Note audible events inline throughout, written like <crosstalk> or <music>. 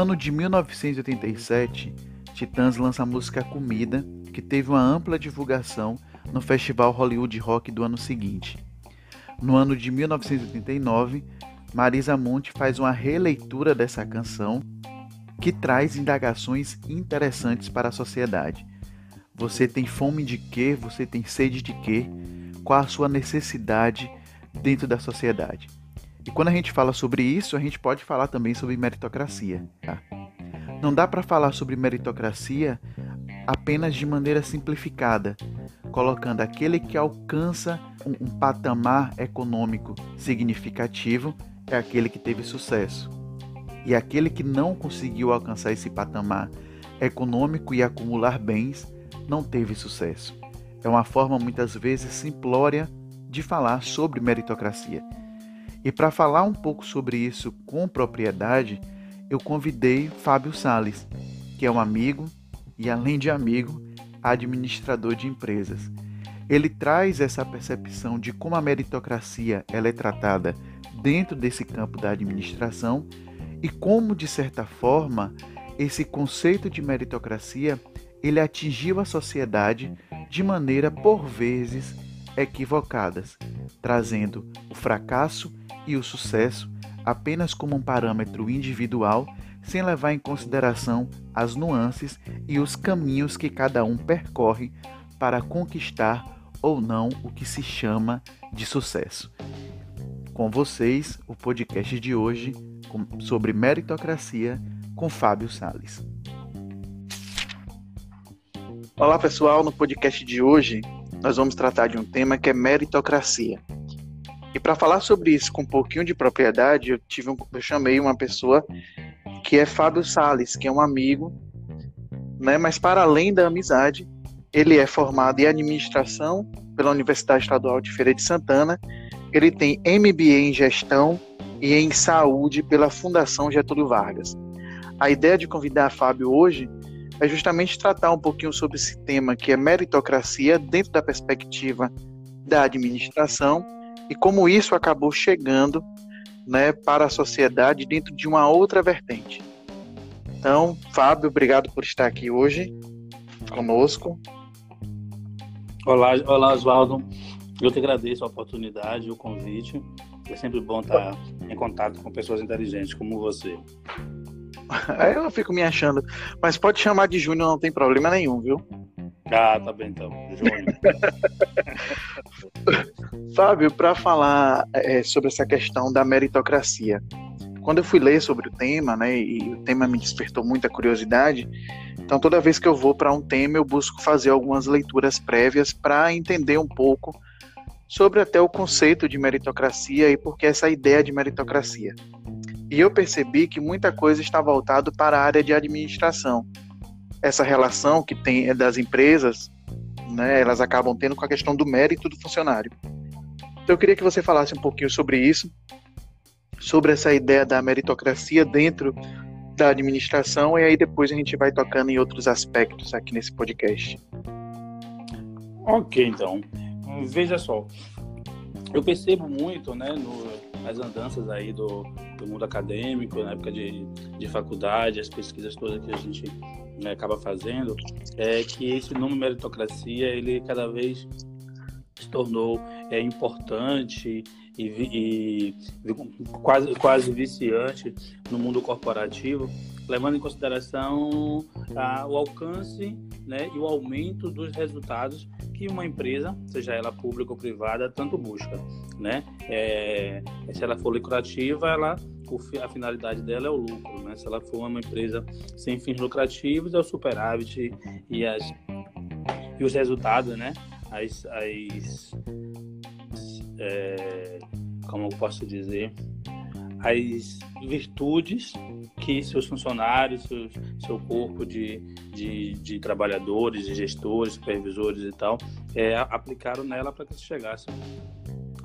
Ano de 1987, Titãs lança a música Comida, que teve uma ampla divulgação no Festival Hollywood Rock do ano seguinte. No ano de 1989, Marisa Monte faz uma releitura dessa canção que traz indagações interessantes para a sociedade. Você tem fome de quê? Você tem sede de quê? Qual a sua necessidade dentro da sociedade? E quando a gente fala sobre isso, a gente pode falar também sobre meritocracia. Tá? Não dá para falar sobre meritocracia apenas de maneira simplificada, colocando aquele que alcança um, um patamar econômico significativo é aquele que teve sucesso. E aquele que não conseguiu alcançar esse patamar econômico e acumular bens não teve sucesso. É uma forma muitas vezes simplória de falar sobre meritocracia. E para falar um pouco sobre isso com propriedade, eu convidei Fábio Sales, que é um amigo e, além de amigo, administrador de empresas. Ele traz essa percepção de como a meritocracia ela é tratada dentro desse campo da administração e como, de certa forma, esse conceito de meritocracia ele atingiu a sociedade de maneira, por vezes, equivocadas, trazendo o fracasso e o sucesso apenas como um parâmetro individual, sem levar em consideração as nuances e os caminhos que cada um percorre para conquistar ou não o que se chama de sucesso. Com vocês, o podcast de hoje sobre meritocracia com Fábio Sales. Olá pessoal, no podcast de hoje nós vamos tratar de um tema que é meritocracia. E para falar sobre isso com um pouquinho de propriedade, eu tive um, eu chamei uma pessoa que é Fábio Sales, que é um amigo, né? Mas para além da amizade, ele é formado em administração pela Universidade Estadual de Feira de Santana. Ele tem MBA em gestão e em saúde pela Fundação Getúlio Vargas. A ideia de convidar Fábio hoje é justamente tratar um pouquinho sobre esse tema que é meritocracia dentro da perspectiva da administração e como isso acabou chegando né, para a sociedade dentro de uma outra vertente. Então, Fábio, obrigado por estar aqui hoje conosco. Olá, olá Oswaldo. Eu que agradeço a oportunidade, o convite. É sempre bom estar em contato com pessoas inteligentes como você. <laughs> Eu fico me achando. Mas pode chamar de Júnior, não tem problema nenhum, viu? Ah, tá bem então. <laughs> Fábio, para falar é, sobre essa questão da meritocracia, quando eu fui ler sobre o tema, né, e o tema me despertou muita curiosidade, então toda vez que eu vou para um tema, eu busco fazer algumas leituras prévias para entender um pouco sobre até o conceito de meritocracia e por que essa ideia de meritocracia. E eu percebi que muita coisa está voltado para a área de administração. Essa relação que tem das empresas, né, elas acabam tendo com a questão do mérito do funcionário. Então eu queria que você falasse um pouquinho sobre isso, sobre essa ideia da meritocracia dentro da administração, e aí depois a gente vai tocando em outros aspectos aqui nesse podcast. Ok, então. Veja só, eu percebo muito, né, no, nas andanças aí do, do mundo acadêmico, na época de, de faculdade, as pesquisas todas que a gente né, acaba fazendo, é que esse nome meritocracia, ele cada vez se tornou é, importante e, e, quase, quase viciante no mundo corporativo, levando em consideração a, o alcance né, e o aumento dos resultados que uma empresa, seja ela pública ou privada, tanto busca. Né? É, se ela for lucrativa, ela, a finalidade dela é o lucro. Né? Se ela for uma empresa sem fins lucrativos, é o superávit e, as, e os resultados, né? as, as é, como eu posso dizer, as virtudes que seus funcionários, seu, corpo de, de, de, trabalhadores, de gestores, supervisores e tal, é, aplicaram nela para que se chegasse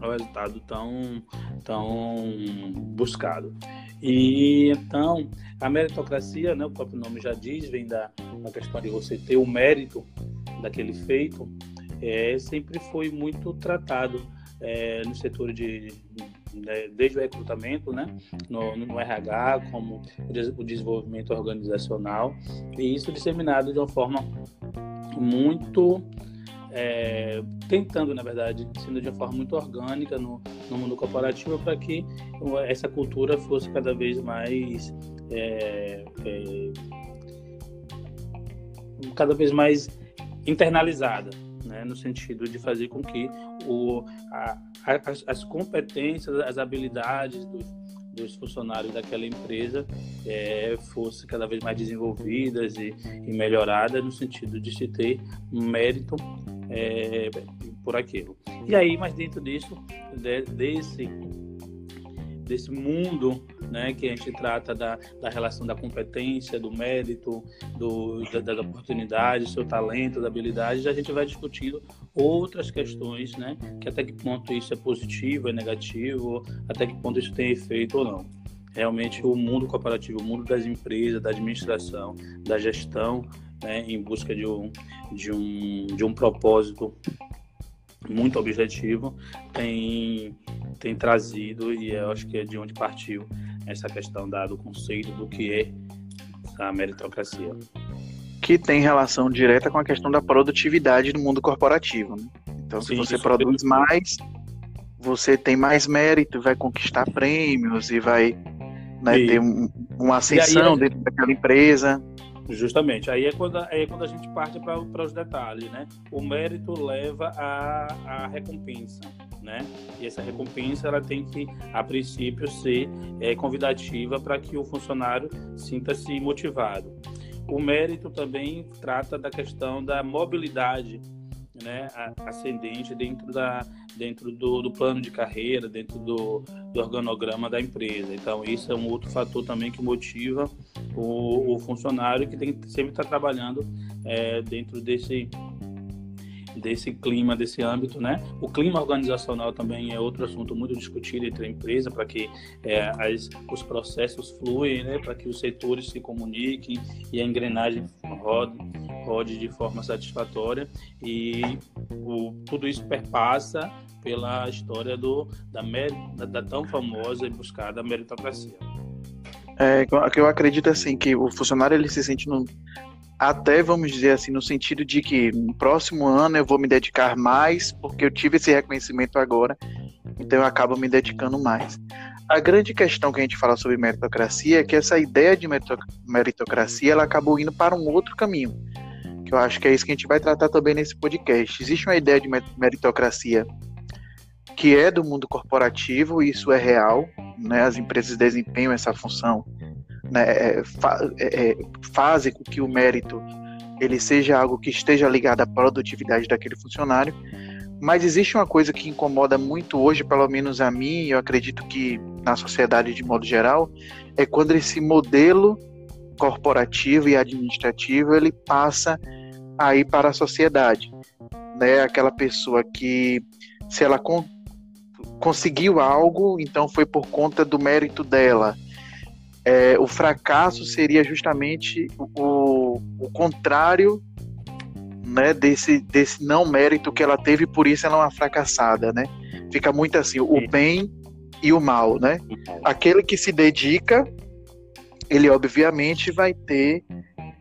ao resultado tão, tão buscado. E então, a meritocracia, né, o próprio nome já diz, vem da questão de você ter o mérito daquele feito, é, sempre foi muito tratado é, no setor de, de, desde o recrutamento, né, no, no RH, como o desenvolvimento organizacional, e isso disseminado de uma forma muito é, tentando, na verdade, sendo de uma forma muito orgânica no, no mundo corporativo para que essa cultura fosse cada vez mais é, é, cada vez mais internalizada, né, no sentido de fazer com que o, a, as, as, competências, as habilidades dos, dos funcionários daquela empresa é, fossem cada vez mais desenvolvidas e, e melhoradas no sentido de se ter mérito é, por aquilo. E aí, mas dentro disso, de, desse desse mundo né, que a gente trata da, da relação da competência, do mérito, do, da, das oportunidades, seu talento, da habilidade, a gente vai discutindo outras questões, né, que até que ponto isso é positivo, é negativo, até que ponto isso tem efeito ou não. Realmente o mundo corporativo, o mundo das empresas, da administração, da gestão, né, em busca de um, de um, de um propósito muito objetivo, tem, tem trazido, e eu acho que é de onde partiu essa questão da, do conceito do que é a meritocracia. Que tem relação direta com a questão da produtividade no mundo corporativo. Né? Então, se Sim, você produz é mais, você tem mais mérito, vai conquistar prêmios e vai né, ter um, uma ascensão aí, dentro daquela empresa. Justamente. Aí é quando, aí é quando a gente parte para os detalhes, né? O mérito leva à, recompensa, né? E essa recompensa ela tem que, a princípio, ser é, convidativa para que o funcionário sinta-se motivado. O mérito também trata da questão da mobilidade né, ascendente dentro, da, dentro do, do plano de carreira, dentro do, do, organograma da empresa. Então, isso é um outro fator também que motiva o, o funcionário que tem que sempre estar trabalhando é, dentro desse, desse clima, desse âmbito, né? O clima organizacional também é outro assunto muito discutido entre a empresa para que é, as, os processos fluem, né? Para que os setores se comuniquem e a engrenagem rode, rode de forma satisfatória e o, tudo isso perpassa pela história do, da, da, da tão famosa e buscada meritocracia. É, que eu acredito assim que o funcionário ele se sente até vamos dizer assim no sentido de que no próximo ano eu vou me dedicar mais porque eu tive esse reconhecimento agora, então eu acabo me dedicando mais. A grande questão que a gente fala sobre meritocracia é que essa ideia de meritocracia ela acabou indo para um outro caminho, que eu acho que é isso que a gente vai tratar também nesse podcast. Existe uma ideia de meritocracia que é do mundo corporativo, e isso é real, né? As empresas desempenham essa função, né? É, fa é, é, fazem com que o mérito ele seja algo que esteja ligado à produtividade daquele funcionário. Mas existe uma coisa que incomoda muito hoje, pelo menos a mim, e eu acredito que na sociedade de modo geral, é quando esse modelo corporativo e administrativo ele passa aí para a sociedade, né? Aquela pessoa que se ela conseguiu algo, então foi por conta do mérito dela. É, o fracasso seria justamente o, o contrário né, desse, desse não mérito que ela teve, por isso ela é uma fracassada, né? Fica muito assim, o bem e o mal, né? Aquele que se dedica, ele obviamente vai ter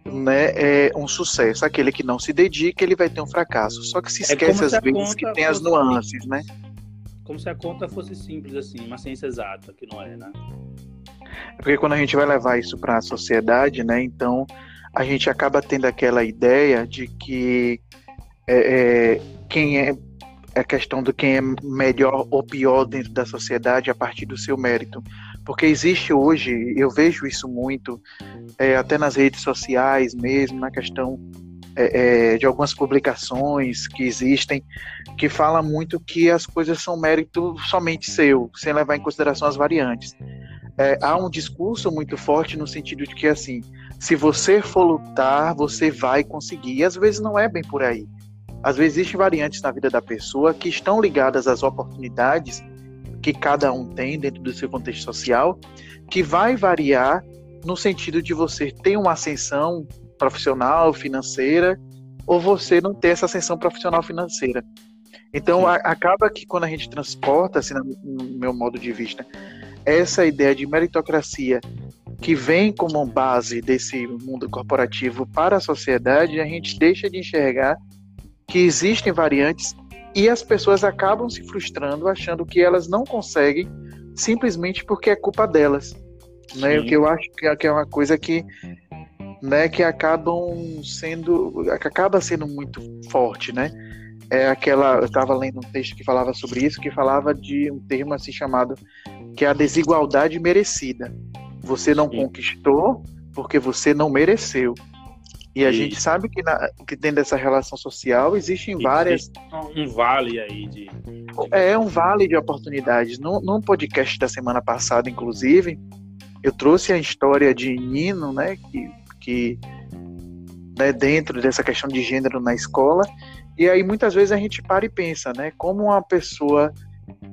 né, é, um sucesso. Aquele que não se dedica, ele vai ter um fracasso. Só que se é esquece é às vezes que tem as nuances, né? como se a conta fosse simples assim, uma ciência exata, que não é, né? É porque quando a gente vai levar isso para a sociedade, né, então a gente acaba tendo aquela ideia de que é, é, quem é a é questão do quem é melhor ou pior dentro da sociedade a partir do seu mérito. Porque existe hoje, eu vejo isso muito, é, até nas redes sociais mesmo, na questão é, é, de algumas publicações que existem que fala muito que as coisas são mérito somente seu, sem levar em consideração as variantes. É, há um discurso muito forte no sentido de que assim, se você for lutar, você vai conseguir. E às vezes não é bem por aí. Às vezes existem variantes na vida da pessoa que estão ligadas às oportunidades que cada um tem dentro do seu contexto social, que vai variar no sentido de você ter uma ascensão profissional, financeira, ou você não ter essa ascensão profissional financeira. Então, a, acaba que quando a gente transporta, assim, no, meu modo de vista, essa ideia de meritocracia que vem como base desse mundo corporativo para a sociedade, a gente deixa de enxergar que existem variantes e as pessoas acabam se frustrando achando que elas não conseguem simplesmente porque é culpa delas. Né? O que eu acho que é, é uma coisa que né, que acabam sendo que acaba sendo muito forte, né? É aquela eu estava lendo um texto que falava sobre isso, que falava de um termo assim chamado que é a desigualdade merecida. Você não Sim. conquistou porque você não mereceu. E a e... gente sabe que, na, que dentro dessa relação social existem várias. Um vale aí de. É um vale de oportunidades. Num, num podcast da semana passada, inclusive, eu trouxe a história de Nino, né, que, que né, dentro dessa questão de gênero na escola. E aí muitas vezes a gente para e pensa, né, como uma pessoa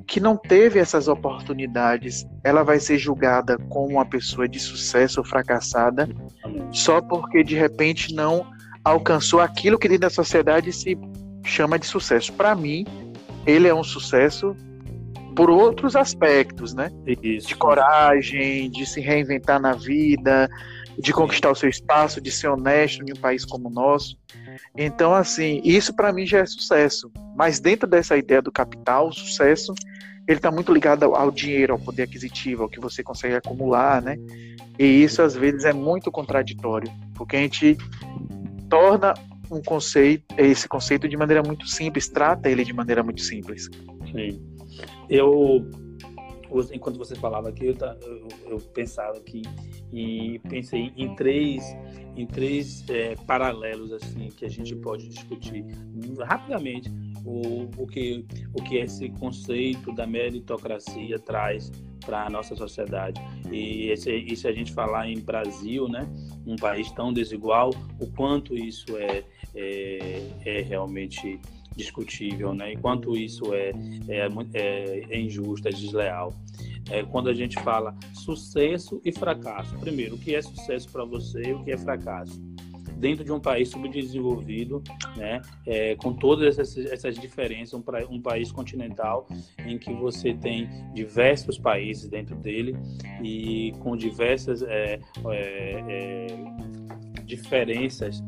que não teve essas oportunidades, ela vai ser julgada como uma pessoa de sucesso ou fracassada só porque de repente não alcançou aquilo que dentro da sociedade se chama de sucesso. Para mim, ele é um sucesso por outros aspectos, né? Isso. De coragem, de se reinventar na vida, de conquistar o seu espaço, de ser honesto em um país como o nosso. Então, assim, isso para mim já é sucesso. Mas dentro dessa ideia do capital, o sucesso ele está muito ligado ao, dinheiro, ao poder aquisitivo, ao que você consegue acumular, né? E isso às vezes é muito contraditório, porque a gente torna um conceito, esse conceito de maneira muito simples, trata ele de maneira muito simples. Sim. Eu, enquanto você falava aqui, eu, eu, eu pensava aqui e pensei em três em três é, paralelos assim que a gente pode discutir rapidamente o, o, que, o que esse conceito da meritocracia traz para a nossa sociedade. E, esse, e se a gente falar em Brasil, né, um país tão desigual, o quanto isso é, é, é realmente discutível, né? E quanto isso é, é, é, é injusto, é desleal. É, quando a gente fala sucesso e fracasso. Primeiro, o que é sucesso para você e o que é fracasso? dentro de um país subdesenvolvido, né, é, com todas essas, essas diferenças, um, um, país continental em que você tem diversos países dentro dele e com diversas é, é, é diferenças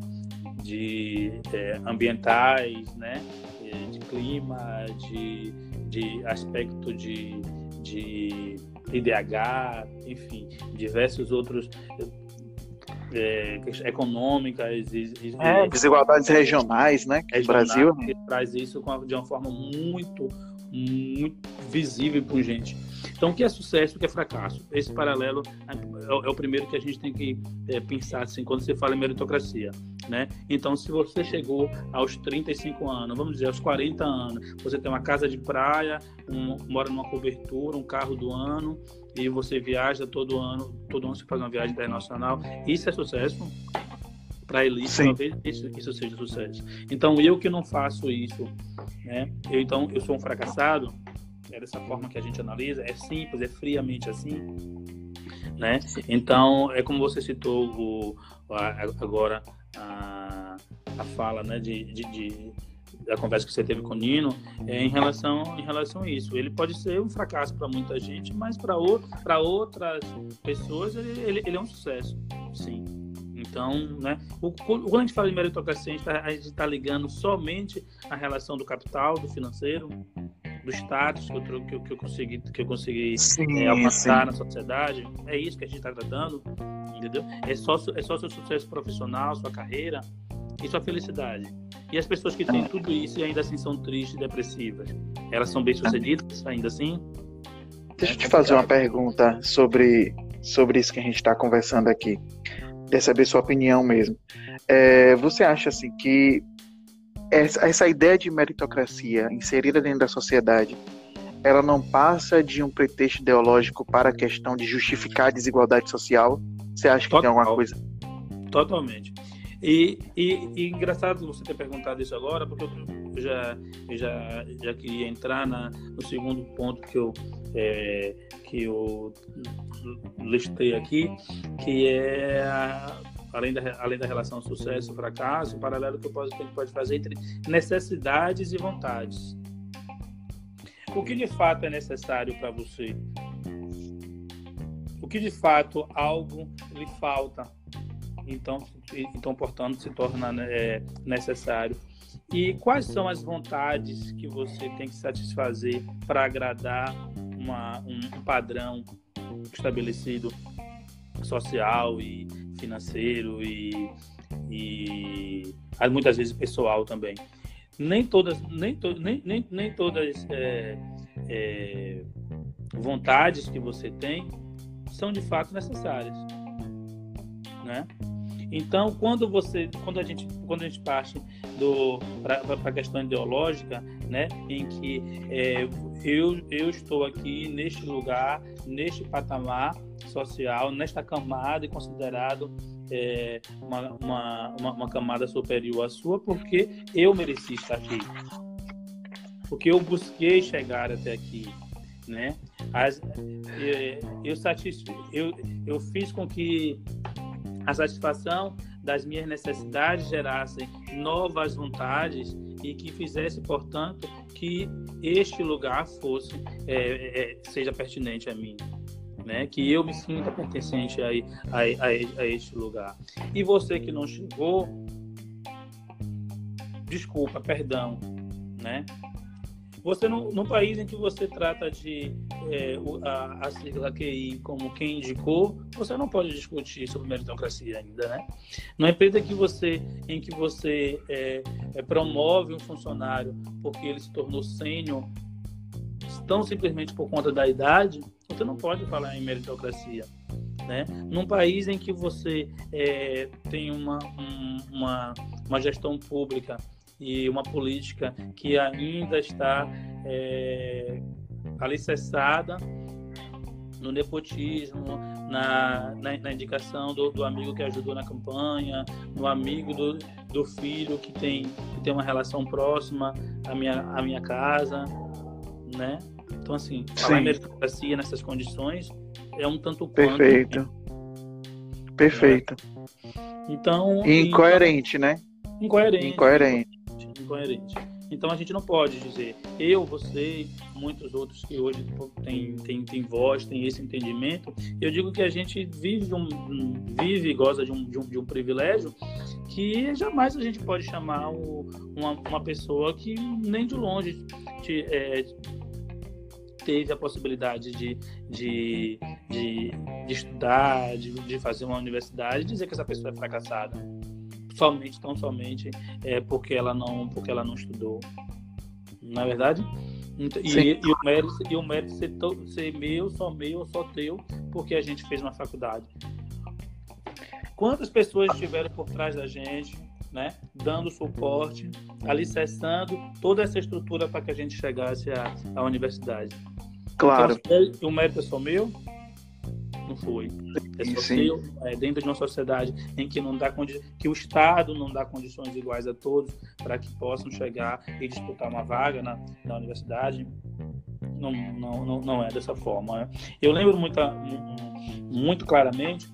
de é, ambientais, né, é, de clima, de, de aspecto de, de IDH, enfim, diversos outros é, econômicas e, é, desigualdades regionais, né? Que Brasil né? traz isso de uma forma muito muito visível para gente. Então, o que é sucesso, o que é fracasso? Esse paralelo é, é o primeiro que a gente tem que é, pensar assim quando você fala em meritocracia, né? Então, se você chegou aos 35 anos, vamos dizer aos 40 anos, você tem uma casa de praia, um, mora numa cobertura, um carro do ano, e você viaja todo ano, todo ano você faz uma viagem internacional, isso é sucesso? Para a elite, Sim. talvez isso, isso seja sucesso. Então, eu que não faço isso, né? Eu, então, eu sou um fracassado, é dessa forma que a gente analisa, é simples, é friamente assim, né? Então, é como você citou o, a, agora a, a fala, né, de, de, de da conversa que você teve com o Nino é, em relação em relação a isso. Ele pode ser um fracasso para muita gente, mas para para outras pessoas ele, ele, ele, é um sucesso, sim. Então, né, o, quando a gente fala de meritocracia, a gente está tá ligando somente a relação do capital, do financeiro, do status que eu, que eu, que eu consegui, que eu consegui sim, é, alcançar sim. na sociedade. É isso que a gente está tratando, entendeu? É só, é só seu sucesso profissional, sua carreira e sua felicidade. E as pessoas que têm tudo isso e ainda assim são tristes e depressivas, elas são bem-sucedidas ainda assim? Deixa eu te fazer uma pergunta sobre, sobre isso que a gente está conversando aqui. Queria saber sua opinião mesmo. É, você acha assim que essa, essa ideia de meritocracia inserida dentro da sociedade, ela não passa de um pretexto ideológico para a questão de justificar a desigualdade social? Você acha que Total. tem alguma coisa? Totalmente. E, e, e, engraçado você ter perguntado isso agora, porque eu já, já, já queria entrar na, no segundo ponto que eu, é, que eu listei aqui, que é além, da, além da relação sucesso-fracasso, o paralelo que, eu posso, que a gente pode fazer entre necessidades e vontades. O que de fato é necessário para você? O que de fato algo lhe falta? Então, então portanto, se torna é, necessário. E quais são as vontades que você tem que satisfazer para agradar uma, um padrão estabelecido social e financeiro e, e muitas vezes pessoal também. Nem todas, nem, to, nem, nem, nem todas é, é, vontades que você tem são de fato necessárias, né? Então, quando você, quando a gente, quando a gente parte do para a questão ideológica, né, em que é, eu eu estou aqui neste lugar, neste patamar social, nesta camada e considerado é, uma, uma, uma, uma camada superior à sua, porque eu mereci estar aqui, porque eu busquei chegar até aqui, né? As, é, eu, eu, eu fiz com que a satisfação das minhas necessidades gerassem novas vontades e que fizesse, portanto, que este lugar fosse é, é, seja pertinente a mim. Né? Que eu me sinta pertencente a, a, a, a este lugar. E você que não chegou, desculpa, perdão, né? Você no, país em que você trata de é, a, a sigla QI como quem indicou, você não pode discutir sobre meritocracia ainda, né? Não empresa que você, em que você é, é, promove um funcionário porque ele se tornou sênior, tão simplesmente por conta da idade, você não pode falar em meritocracia. Né? Num país em que você é, tem uma, um, uma, uma gestão pública e uma política que ainda está é, alicerçada no nepotismo, na, na, na indicação do, do, amigo que ajudou na campanha, no amigo do, do filho que tem, que tem uma relação próxima à minha, à minha casa, né? Então, assim, falar em meritocracia nessas condições é um tanto quanto... Perfeito. Perfeito. Então... Incoerente, então, né? Incoerente. Incoerente incoerente. Então a gente não pode dizer eu, você, muitos outros que hoje têm, têm, têm voz, têm esse entendimento. Eu digo que a gente vive, um, vive e goza de um, de, um, de um privilégio que jamais a gente pode chamar o, uma, uma pessoa que nem de longe te, é, teve a possibilidade de, de, de, de estudar, de, de fazer uma universidade, dizer que essa pessoa é fracassada somente, tão somente é, porque ela não porque ela não estudou. Na é verdade? E, e, o mérito, e o mérito ser, to, ser meu, só meu, só teu, porque a gente fez uma faculdade. Quantas pessoas estiveram por trás da gente, né, dando suporte, alicerçando toda essa estrutura para que a gente chegasse à, à universidade? Claro. Então, o mérito é só meu? não foi. Social, é, dentro de uma sociedade em que não dá que o Estado não dá condições iguais a todos para que possam chegar e disputar uma vaga na, na universidade, não, não, não, não é dessa forma. Né? Eu lembro muito, muito claramente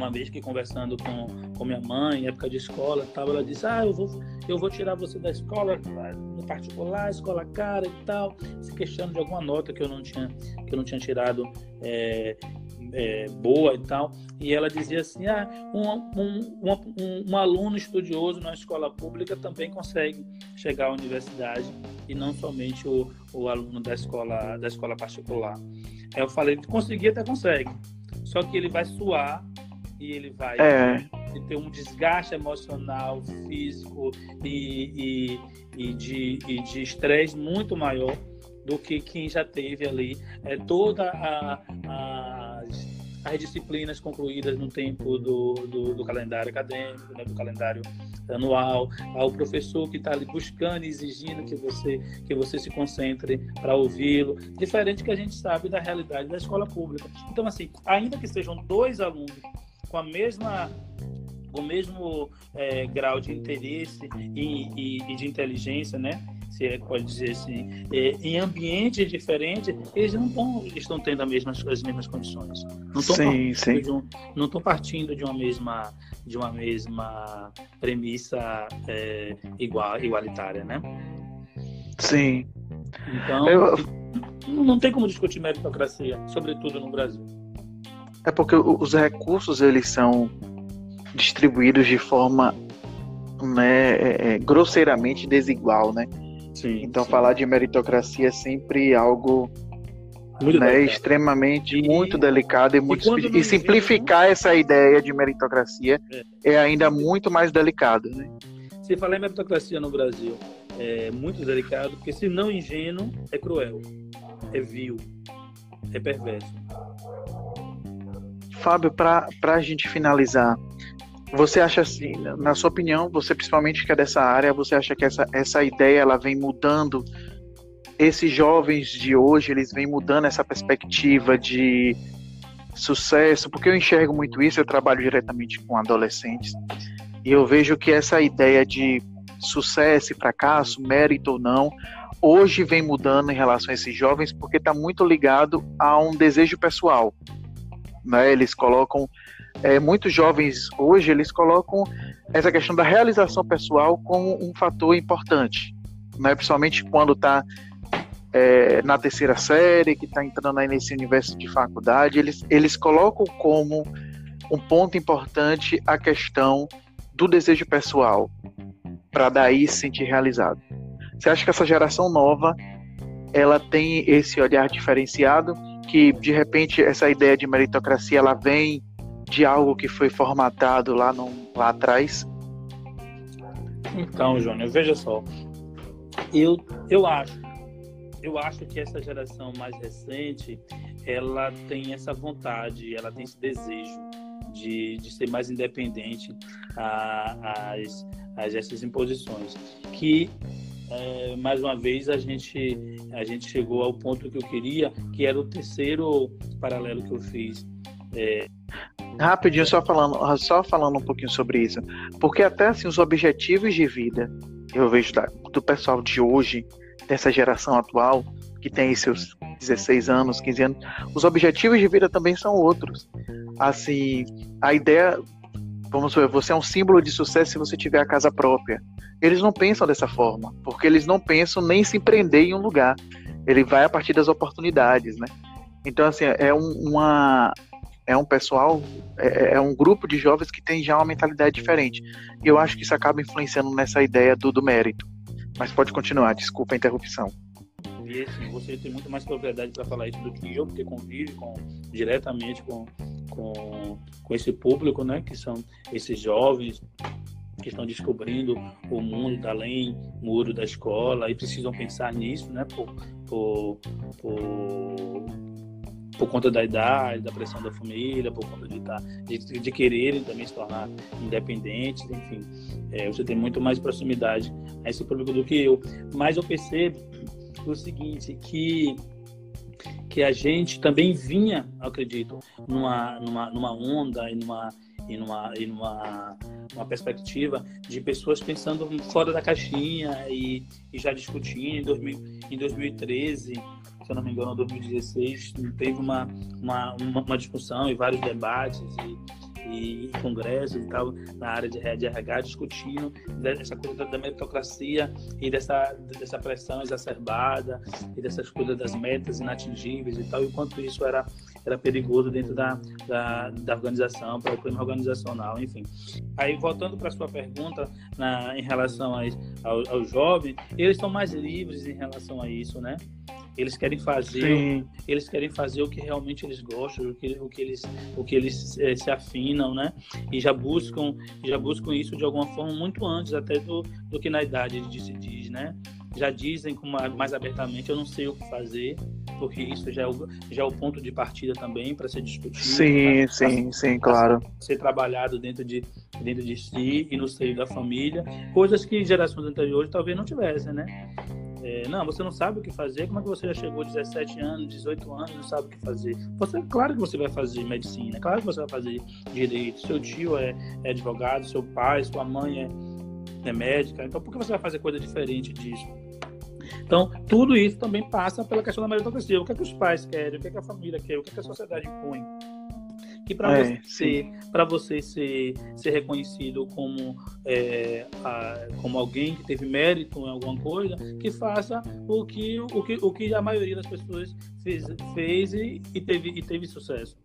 uma vez que conversando com, com minha mãe, em época de escola, tava, ela disse: Ah, eu vou, eu vou tirar você da escola, no particular, escola cara e tal, se questionando de alguma nota que eu não tinha, que eu não tinha tirado é, é, boa e tal. E ela dizia assim: ah, um, um, um, um, aluno estudioso na escola pública também consegue chegar à universidade e não somente o, o aluno da escola, da escola particular. Aí eu falei: conseguir até consegue, só que ele vai suar e ele vai é. ter um desgaste emocional, físico e, e, e de estresse muito maior do que quem já teve ali é, toda a, a as disciplinas concluídas no tempo do, do, do calendário acadêmico, né, do calendário anual, ao professor que está ali buscando exigindo que você, que você se concentre para ouvi-lo, diferente que a gente sabe da realidade da escola pública. Então, assim, ainda que sejam dois alunos com a mesma o mesmo é, grau de interesse e, e, e, de inteligência, né? Se é, pode dizer assim, é, em ambientes diferentes, eles não tão, estão tendo as mesmas, as mesmas condições. Não estão sim. Um, não partindo de uma mesma de uma mesma premissa é, igual, igualitária, né? Sim. Então, Eu... não tem como discutir meritocracia, sobretudo no Brasil. É porque os recursos eles são distribuídos de forma né, é, é, grosseiramente desigual, né? Sim, então sim. falar de meritocracia é sempre algo né, extremamente e, muito delicado e, muito e, e simplificar essa ideia de meritocracia é. é, ainda muito mais delicado, né? Se falar em meritocracia no Brasil é muito delicado, porque se não ingênuo é cruel, é vil, é perverso. Fábio, para a gente finalizar, você acha assim, na sua opinião, você principalmente que é dessa área, você acha que essa, essa ideia ela vem mudando? Esses jovens de hoje, eles vêm mudando essa perspectiva de sucesso? Porque eu enxergo muito isso, eu trabalho diretamente com adolescentes, e eu vejo que essa ideia de sucesso e fracasso, mérito ou não, hoje vem mudando em relação a esses jovens, porque está muito ligado a um desejo pessoal. Né? Eles colocam é, muitos jovens hoje eles colocam essa questão da realização pessoal como um fator importante, né? principalmente quando está é, na terceira série, que está entrando aí nesse universo de faculdade, eles, eles colocam como um ponto importante a questão do desejo pessoal, para daí se sentir realizado. Você acha que essa geração nova ela tem esse olhar diferenciado, que de repente essa ideia de meritocracia ela vem de algo que foi formatado lá, no, lá atrás? Então, Júnior, veja só. Eu, eu acho, eu acho que essa geração mais recente, ela tem essa vontade, ela tem esse desejo de, de ser mais independente às, às essas imposições. Que é, mais uma vez a gente a gente chegou ao ponto que eu queria, que era o terceiro paralelo que eu fiz. É, Rapidinho, só falando, só falando um pouquinho sobre isso. Porque até assim, os objetivos de vida, eu vejo da, do pessoal de hoje, dessa geração atual, que tem seus 16 anos, 15 anos, os objetivos de vida também são outros. Assim, a ideia, vamos ver, você é um símbolo de sucesso se você tiver a casa própria. Eles não pensam dessa forma, porque eles não pensam nem se empreender em um lugar. Ele vai a partir das oportunidades, né? Então, assim, é um, uma, é um pessoal, é, é, um grupo de jovens que tem já uma mentalidade diferente. E eu acho que isso acaba influenciando nessa ideia do, do mérito. Mas pode continuar, desculpa a interrupção. E assim, você tem muito mais propriedade para falar isso do que eu, porque convive com, diretamente com, com, com esse público, né? Que são esses jovens que estão descobrindo o mundo além muro da escola e precisam pensar nisso, né? Por, por, por por conta da idade, da pressão da família, por conta de, tá, de, de quererem também se tornar independentes, enfim. É, você tem muito mais proximidade a esse público do que eu. Mas eu percebo o seguinte, que que a gente também vinha, acredito, numa, numa, numa onda e numa, e numa, e numa uma perspectiva de pessoas pensando fora da caixinha e, e já discutindo em, 2000, em 2013 se eu não me engano, em 2016, teve uma, uma, uma, discussão e vários debates e, e congressos e tal na área de, de RH discutindo essa coisa da meritocracia e dessa, dessa pressão exacerbada e dessas coisas das metas inatingíveis e tal, e quanto isso era, era perigoso dentro da, da, da organização, para o clima organizacional, enfim. Aí, voltando para a sua pergunta na, em relação aos, aos, aos jovens, eles estão mais livres em relação a isso, né? Eles querem fazer, Sim. eles querem fazer o que realmente eles gostam, o que, o que eles, o que eles é, se afinam, né? E já buscam, já buscam isso de alguma forma muito antes até do, do que na idade de se diz, né? Já dizem com mais abertamente, eu não sei o que fazer, porque isso já é o, já é o ponto de partida também para ser discutido. Sim, pra, sim, pra, sim, claro. Ser trabalhado dentro de, dentro de si e no seio da família, coisas que gerações anteriores talvez não tivessem, né? É, não, você não sabe o que fazer, como é que você já chegou 17 anos, 18 anos, não sabe o que fazer? Você, claro que você vai fazer medicina, claro que você vai fazer direito, seu tio é, é advogado, seu pai, sua mãe é, é médica, então por que você vai fazer coisa diferente disso? Então, tudo isso também passa pela questão da meritocracia. O que é que os pais querem, o que é que a família quer, o que é que a sociedade impõe que para é, você ser você ser, ser reconhecido como é, a, como alguém que teve mérito em alguma coisa que faça o que o que, o que a maioria das pessoas fez, fez e, e teve e teve sucesso.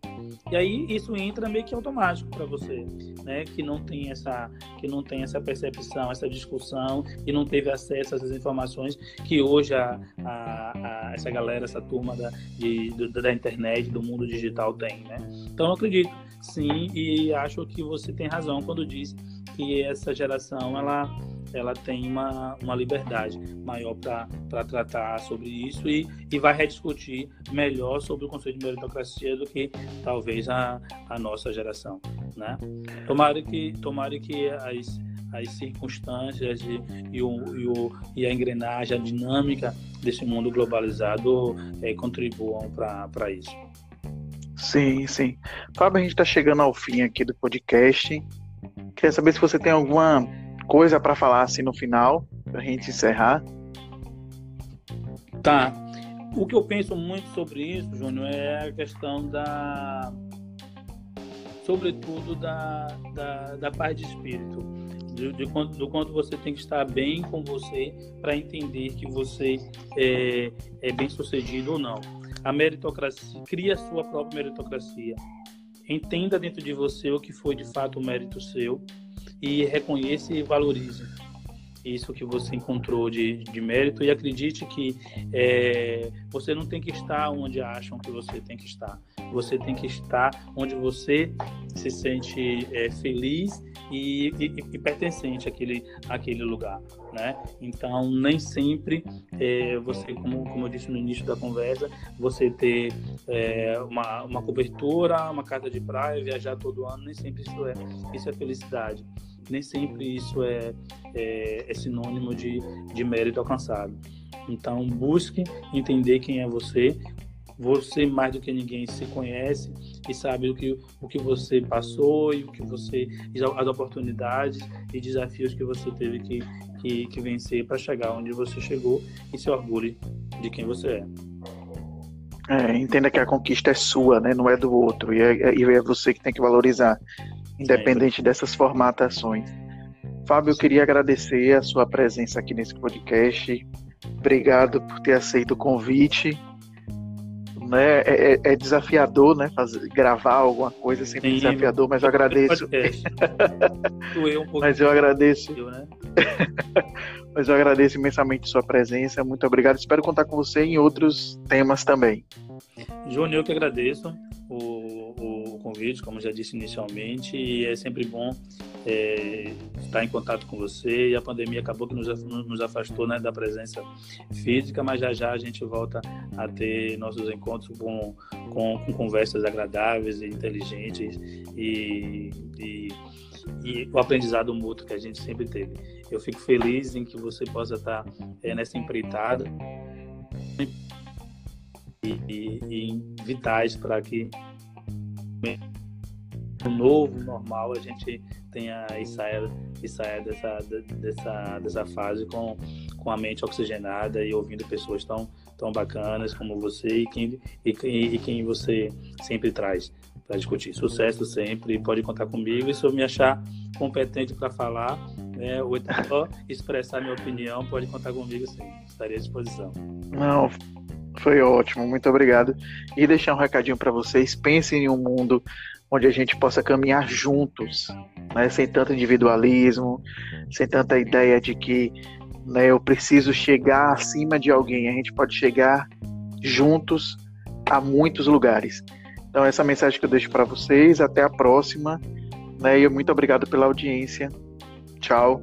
E aí isso entra meio que automático para você né? Que não tem essa que não tem essa percepção essa discussão e não teve acesso a essas informações que hoje a, a, a essa galera essa turma da, de, da internet do mundo digital tem né? Então eu acredito acredito, sim, e acho que você tem razão quando diz que essa geração ela, ela tem uma, uma liberdade maior para tratar sobre isso e, e vai rediscutir melhor sobre o conceito de meritocracia do que talvez a, a nossa geração. Né? Tomara que, tomara que as, as circunstâncias e, e, o, e, o, e a engrenagem, a dinâmica desse mundo globalizado é, contribuam para isso. Sim, sim. Fábio, a gente está chegando ao fim aqui do podcast. Queria saber se você tem alguma coisa para falar assim no final, para a gente encerrar. Tá. O que eu penso muito sobre isso, Júnior, é a questão da. Sobretudo da, da, da paz de espírito. De, de quanto, do quanto você tem que estar bem com você para entender que você é, é bem sucedido ou não a meritocracia, cria a sua própria meritocracia. Entenda dentro de você o que foi de fato o mérito seu e reconheça e valorize isso que você encontrou de, de mérito e acredite que é, você não tem que estar onde acham que você tem que estar. Você tem que estar onde você se sente é, feliz e, e, e, pertencente àquele, àquele lugar, né? Então, nem sempre é, você, como, como eu disse no início da conversa, você ter é, uma, uma cobertura, uma casa de praia, viajar todo ano, nem sempre isso é, isso é felicidade nem sempre isso é, é, é sinônimo de, de mérito alcançado. Então, busque entender quem é você. Você, mais do que ninguém, se conhece e sabe o que, o que você passou e o que você as oportunidades e desafios que você teve que, que, que vencer para chegar onde você chegou e se orgulhe de quem você é. É, entenda que a conquista é sua, né? não é do outro, e é, e é você que tem que valorizar independente dessas formatações. Fábio, eu queria agradecer a sua presença aqui nesse podcast. Obrigado por ter aceito o convite. Né? É, é, é desafiador, né? Fazer, gravar alguma coisa é sempre Sim, desafiador, mas eu agradeço. <laughs> um mas eu agradeço. Né? <laughs> mas eu agradeço imensamente sua presença. Muito obrigado. Espero contar com você em outros temas também. Júnior, eu que agradeço o, o convite, como já disse inicialmente, e é sempre bom é, estar em contato com você. E a pandemia acabou que nos, nos afastou né, da presença física, mas já já a gente volta a ter nossos encontros com, com, com conversas agradáveis e inteligentes e, e, e, o aprendizado mútuo que a gente sempre teve. Eu fico feliz em que você possa estar é, nessa empreitada e, e vitais para que o novo, normal, a gente tenha e saia, e saia dessa, dessa, dessa fase com, com a mente oxigenada e ouvindo pessoas tão, tão bacanas como você e quem, e, e quem você sempre traz para discutir. Sucesso sempre, pode contar comigo. E se eu me achar competente para falar, né, ou então <laughs> expressar minha opinião, pode contar comigo sim. Estarei à disposição. Não, foi ótimo, muito obrigado. E deixar um recadinho para vocês: pensem em um mundo onde a gente possa caminhar juntos, né, sem tanto individualismo, sem tanta ideia de que né, eu preciso chegar acima de alguém. A gente pode chegar juntos a muitos lugares. Então, essa mensagem que eu deixo para vocês. Até a próxima. Né, e muito obrigado pela audiência. Tchau.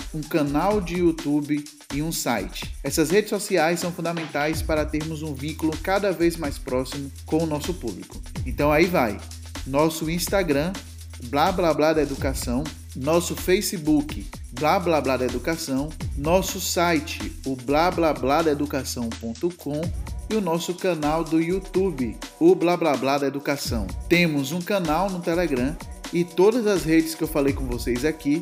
um canal de YouTube e um site. Essas redes sociais são fundamentais para termos um vínculo cada vez mais próximo com o nosso público. Então aí vai. Nosso Instagram, blá blá blá da educação, nosso Facebook, blá blá blá da educação, nosso site, o blá blá blá da educação.com e o nosso canal do YouTube, o blá blá blá da educação. Temos um canal no Telegram e todas as redes que eu falei com vocês aqui,